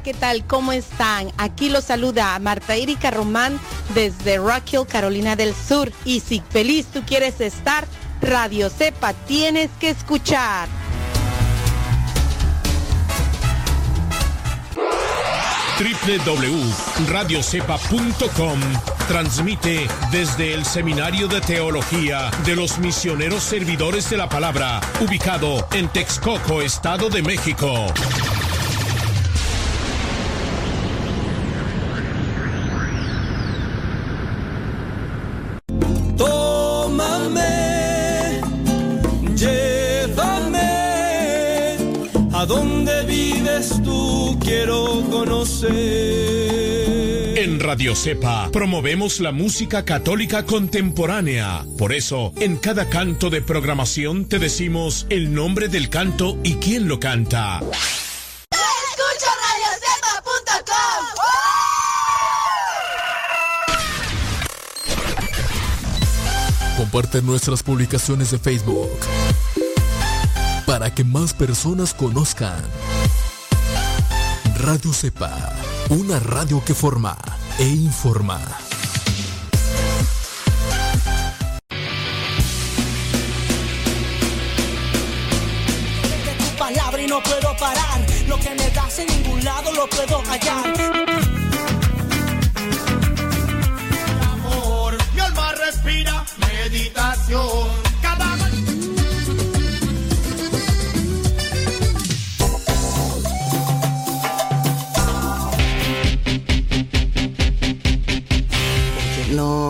P: ¿Qué tal? ¿Cómo están? Aquí los saluda Marta Erika Román desde Rock Hill, Carolina del Sur. Y si feliz tú quieres estar, Radio Cepa tienes que escuchar.
G: www.radiocepa.com transmite desde el Seminario de Teología de los Misioneros Servidores de la Palabra, ubicado en Texcoco, Estado de México.
F: Quiero conocer.
G: En Radio Cepa promovemos la música católica contemporánea. Por eso, en cada canto de programación te decimos el nombre del canto y quién lo canta.
N: Comparte nuestras publicaciones de Facebook para que más personas conozcan. Radio Cepa, una radio que forma e informa.
O: tu palabra y no puedo parar. Lo que me das en ningún lado lo puedo hallar.
F: Amor, mi alma respira meditación.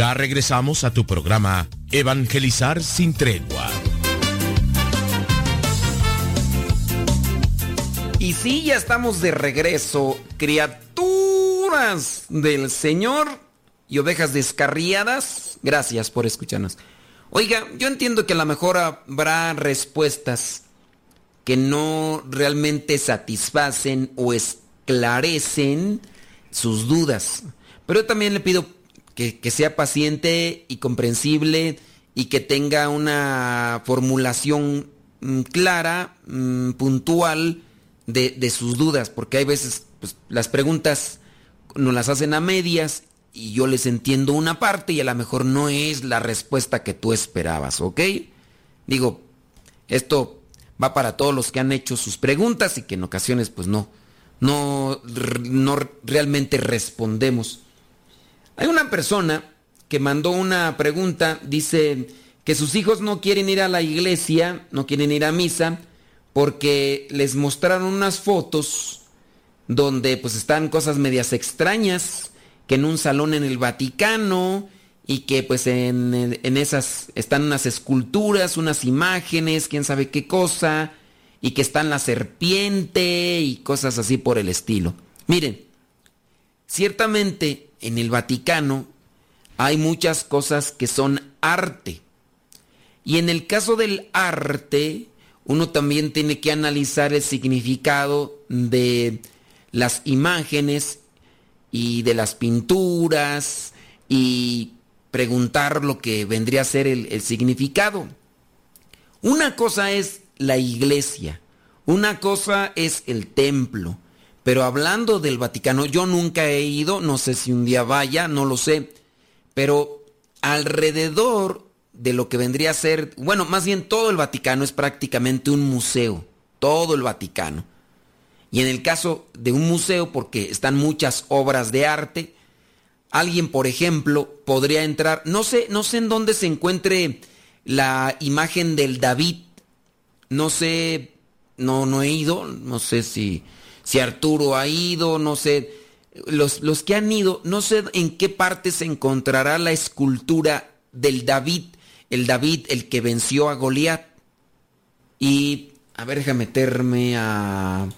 G: Ya regresamos a tu programa Evangelizar sin tregua.
A: Y sí, ya estamos de regreso, criaturas del Señor y ovejas descarriadas. Gracias por escucharnos. Oiga, yo entiendo que a lo mejor habrá respuestas que no realmente satisfacen o esclarecen sus dudas. Pero yo también le pido que, sea paciente y comprensible y que tenga una formulación mm, clara, mm, puntual de, de sus dudas, porque hay veces pues, las preguntas nos las hacen a medias y yo les entiendo una parte y a lo mejor no es la respuesta que tú esperabas, ¿ok? Digo, esto va para todos los que han hecho sus preguntas y que en ocasiones pues no, no, no realmente respondemos. Hay una persona que mandó una pregunta, dice que sus hijos no quieren ir a la iglesia, no quieren ir a misa, porque les mostraron unas fotos donde pues están cosas medias extrañas, que en un salón en el Vaticano y que pues en, en esas están unas esculturas, unas imágenes, quién sabe qué cosa, y que están la serpiente y cosas así por el estilo. Miren, ciertamente en el Vaticano hay muchas cosas que son arte. Y en el caso del arte, uno también tiene que analizar el significado de las imágenes y de las pinturas y preguntar lo que vendría a ser el, significado. Una cosa es la iglesia, una cosa es el templo, pero hablando del Vaticano, yo nunca he ido, no sé si un día vaya, no lo sé, pero alrededor de lo que vendría a ser, bueno, más bien todo el Vaticano es prácticamente un museo, todo el Vaticano. Y en el caso de un museo, porque están muchas obras de arte, alguien, por ejemplo, podría entrar, no sé, no sé en dónde se encuentre la imagen del David, no sé, no, no he ido, no sé si, si Arturo ha ido, no sé, los, los que han ido, no sé en qué parte se encontrará la escultura del David, el David, el que venció a Goliat. Y, a ver, déjame meterme a,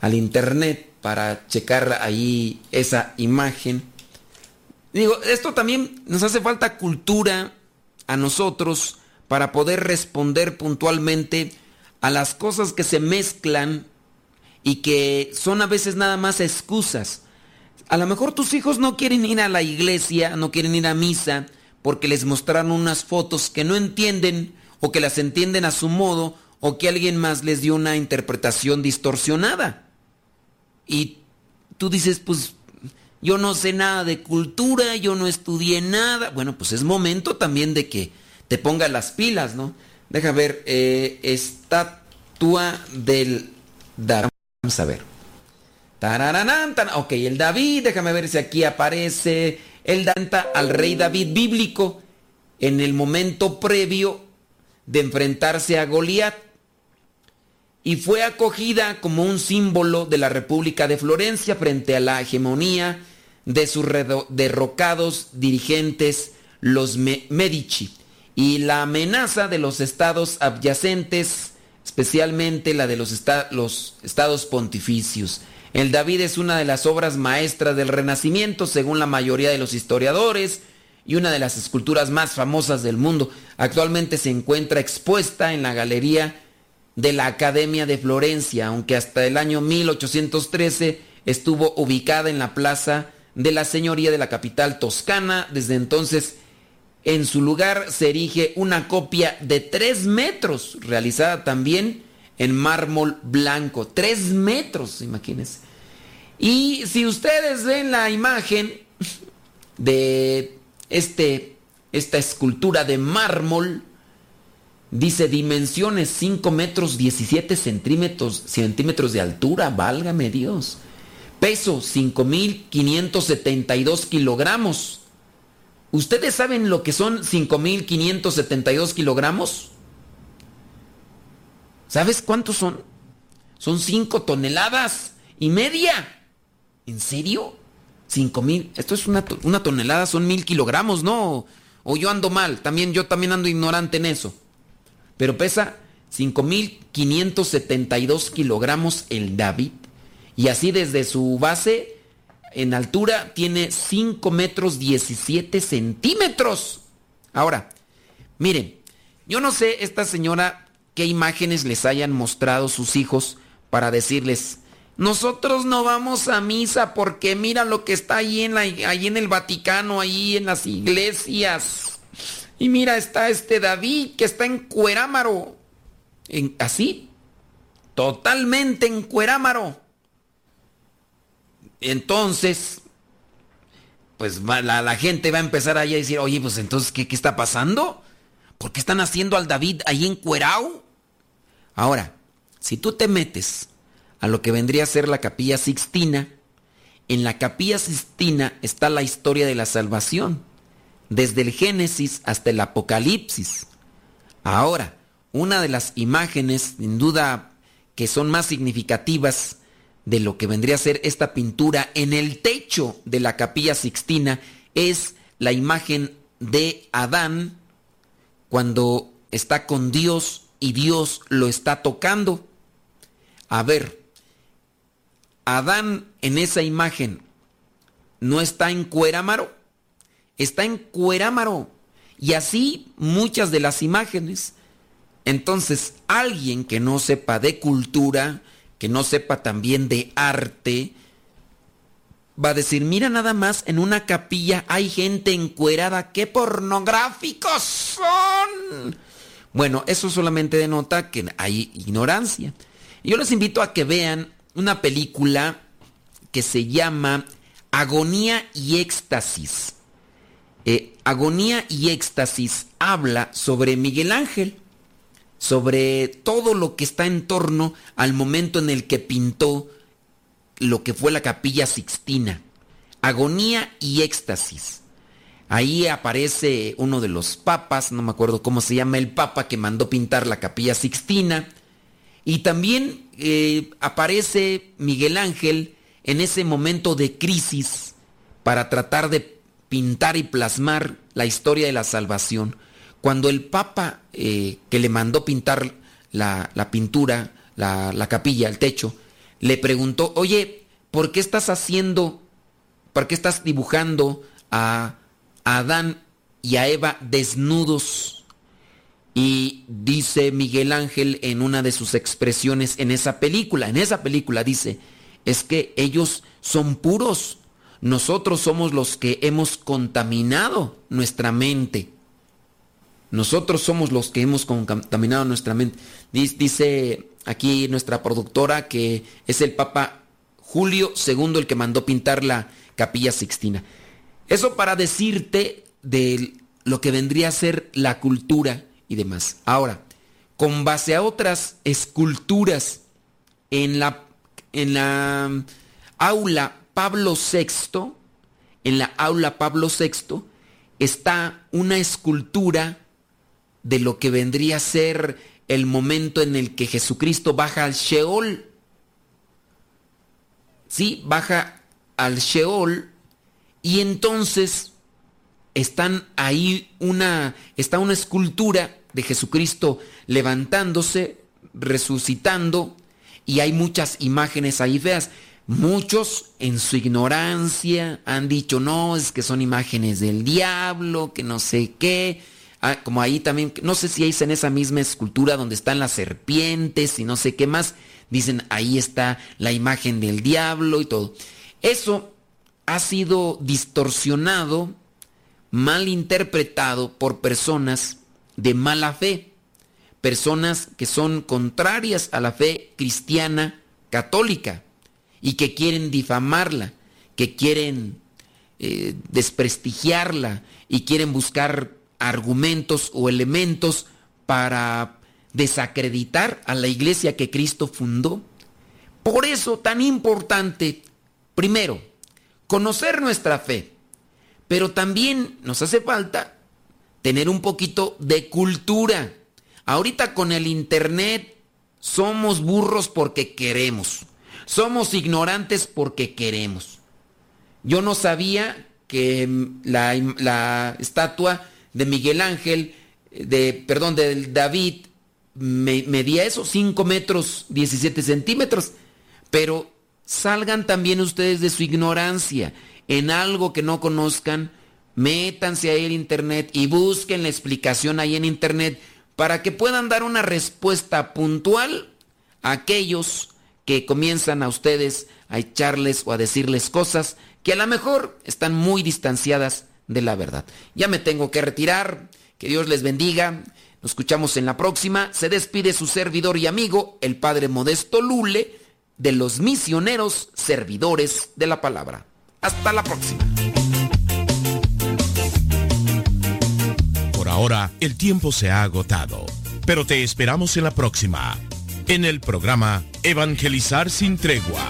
A: al internet para checar ahí esa imagen. Digo, esto también nos hace falta cultura a nosotros para poder responder puntualmente a las cosas que se mezclan y que son a veces nada más excusas. A lo mejor tus hijos no quieren ir a la iglesia, no quieren ir a misa, porque les mostraron unas fotos que no entienden o que las entienden a su modo o que alguien más les dio una interpretación distorsionada. Y tú dices, pues yo no sé nada de cultura, yo no estudié nada. Bueno, pues es momento también de que te pongas las pilas, ¿no? Deja ver, eh, estatua del David. Vamos a ver. Tan- ok, el David, déjame ver si aquí aparece. El Danta al rey David bíblico en el momento previo de enfrentarse a Goliat. Y fue acogida como un símbolo de la República de Florencia frente a la hegemonía de sus derrocados dirigentes, los Me- Medici, y la amenaza de los estados adyacentes, especialmente la de los, esta- los estados pontificios. El David es una de las obras maestras del Renacimiento, según la mayoría de los historiadores, y una de las esculturas más famosas del mundo. Actualmente se encuentra expuesta en la galería de la Academia de Florencia, aunque hasta el año 1813 estuvo ubicada en la plaza de la Señoría de la capital toscana. Desde entonces, en su lugar se erige una copia de 3 metros, realizada también en mármol blanco. 3 metros, imagínense. Y si ustedes ven la imagen de este, esta escultura de mármol, Dice dimensiones 5 metros 17 centímetros, centímetros de altura, válgame Dios. Peso 5.572 kilogramos. ¿Ustedes saben lo que son 5.572 kilogramos? ¿Sabes cuántos son? Son 5 toneladas y media. ¿En serio? 5.000. Esto es una, una tonelada, son mil kilogramos, ¿no? O yo ando mal, también yo también ando ignorante en eso pero pesa 5.572 kilogramos el David. Y así desde su base en altura tiene 5 metros 17 centímetros. Ahora, miren, yo no sé esta señora qué imágenes les hayan mostrado sus hijos para decirles, nosotros no vamos a misa porque mira lo que está ahí en, el Vaticano, ahí en las iglesias. Y mira, está este David que está en Cuerámaro. En, así, totalmente en Cuerámaro. Entonces, pues la gente va a empezar ahí a decir, oye, pues entonces, ¿qué, qué está pasando? ¿Por qué están haciendo al David ahí en Cuerao? Ahora, si tú te metes a lo que vendría a ser la capilla Sixtina, en la capilla Sixtina está la historia de la salvación desde el Génesis hasta el Apocalipsis. Ahora, una de las imágenes, sin duda, que son más significativas de lo que vendría a ser esta pintura en el techo de la capilla sixtina es la imagen de Adán cuando está con Dios y Dios lo está tocando. A ver, Adán en esa imagen no está en Cuerámaro está en Cuerámaro. Y así muchas de las imágenes. Entonces, alguien que no sepa de cultura, que no sepa también de arte, va a decir, mira nada más, en una capilla hay gente encuerada, qué pornográficos son. Bueno, eso solamente denota que hay ignorancia. Yo les invito a que vean una película que se llama Agonía y Éxtasis. Eh, Agonía y Éxtasis habla sobre Miguel Ángel, sobre todo lo que está en torno al momento en el que pintó lo que fue la capilla sixtina. Agonía y Éxtasis. Ahí aparece uno de los papas, no me acuerdo cómo se llama el papa que mandó pintar la capilla sixtina. Y también eh, aparece Miguel Ángel en ese momento de crisis para tratar de pintar y plasmar la historia de la salvación. Cuando el Papa eh, que le mandó pintar la, la pintura, la, la, capilla, el techo, le preguntó, oye, ¿por qué estás haciendo, por qué estás dibujando a, a Adán y a Eva desnudos? Y dice Miguel Ángel en una de sus expresiones en esa película, en esa película dice, es que ellos son puros, nosotros somos los que hemos contaminado nuestra mente. Nosotros somos los que hemos contaminado nuestra mente. Dice aquí nuestra productora que es el Papa Julio II el que mandó pintar la capilla sixtina. Eso para decirte de lo que vendría a ser la cultura y demás. Ahora, con base a otras esculturas en la, en la aula Pablo VI, en la aula Pablo VI, está una escultura de lo que vendría a ser el momento en el que Jesucristo baja al Sheol. Sí, baja al Sheol y entonces están ahí una está una escultura de Jesucristo levantándose, resucitando y hay muchas imágenes ahí feas. Muchos en su ignorancia han dicho, no, es que son imágenes del diablo, que no sé qué. Ah, como ahí también, no sé si es en esa misma escultura donde están las serpientes y no sé qué más. Dicen, ahí está la imagen del diablo y todo. Eso ha sido distorsionado, mal interpretado por personas de mala fe. Personas que son contrarias a la fe cristiana católica y que quieren difamarla, que quieren eh, desprestigiarla y quieren buscar argumentos o elementos para desacreditar a la iglesia que Cristo fundó. Por eso tan importante, primero, conocer nuestra fe, pero también nos hace falta tener un poquito de cultura. Ahorita con el Internet somos burros porque queremos. Somos ignorantes porque queremos. Yo no sabía que la, la estatua de Miguel Ángel, de, perdón, de David, me, medía eso, 5 metros 17 centímetros. Pero salgan también ustedes de su ignorancia en algo que no conozcan, métanse ahí en internet y busquen la explicación ahí en internet para que puedan dar una respuesta puntual a aquellos que comienzan a ustedes a echarles o a decirles cosas que a lo mejor están muy distanciadas de la verdad. Ya me tengo que retirar. Que Dios les bendiga. Nos escuchamos en la próxima. Se despide su servidor y amigo, el Padre Modesto Lule, de los misioneros servidores de la palabra. Hasta la próxima.
G: Por ahora, el tiempo se ha agotado, pero te esperamos en la próxima, en el programa Evangelizar sin tregua